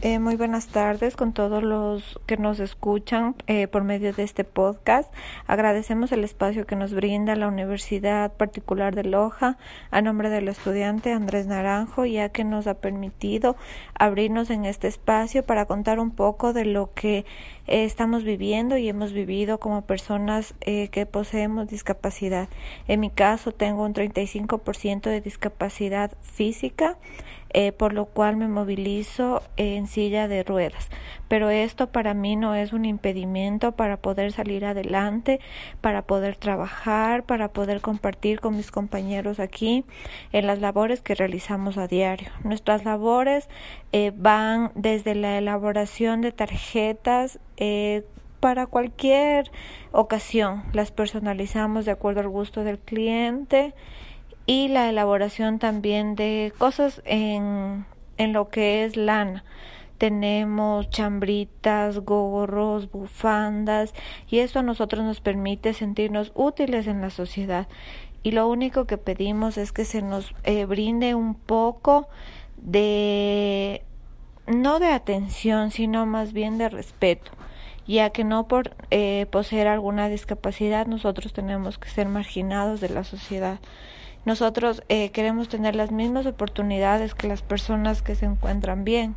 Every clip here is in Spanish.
Eh, muy buenas tardes con todos los que nos escuchan eh, por medio de este podcast. Agradecemos el espacio que nos brinda la Universidad Particular de Loja a nombre del estudiante Andrés Naranjo, ya que nos ha permitido abrirnos en este espacio para contar un poco de lo que eh, estamos viviendo y hemos vivido como personas que poseemos discapacidad. En mi caso tengo un 35% de discapacidad física eh, por lo cual me movilizo en silla de ruedas. Pero esto para mí no es un impedimento para poder salir adelante, para poder trabajar, para poder compartir con mis compañeros aquí en las labores que realizamos a diario. Nuestras labores eh, van desde la elaboración de tarjetas, eh, para cualquier ocasión. Las personalizamos de acuerdo al gusto del cliente y la elaboración también de cosas en, en lo que es lana. Tenemos chambritas, gorros, bufandas y eso a nosotros nos permite sentirnos útiles en la sociedad. Y lo único que pedimos es que se nos eh, brinde un poco de, no de atención, sino más bien de respeto ya que no por eh, poseer alguna discapacidad nosotros tenemos que ser marginados de la sociedad. Nosotros eh, queremos tener las mismas oportunidades que las personas que se encuentran bien.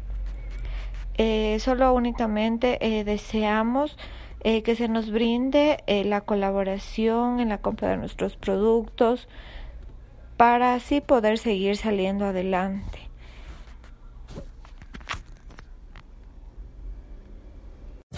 Eh, solo únicamente eh, deseamos que se nos brinde la colaboración en la compra de nuestros productos para así poder seguir saliendo adelante.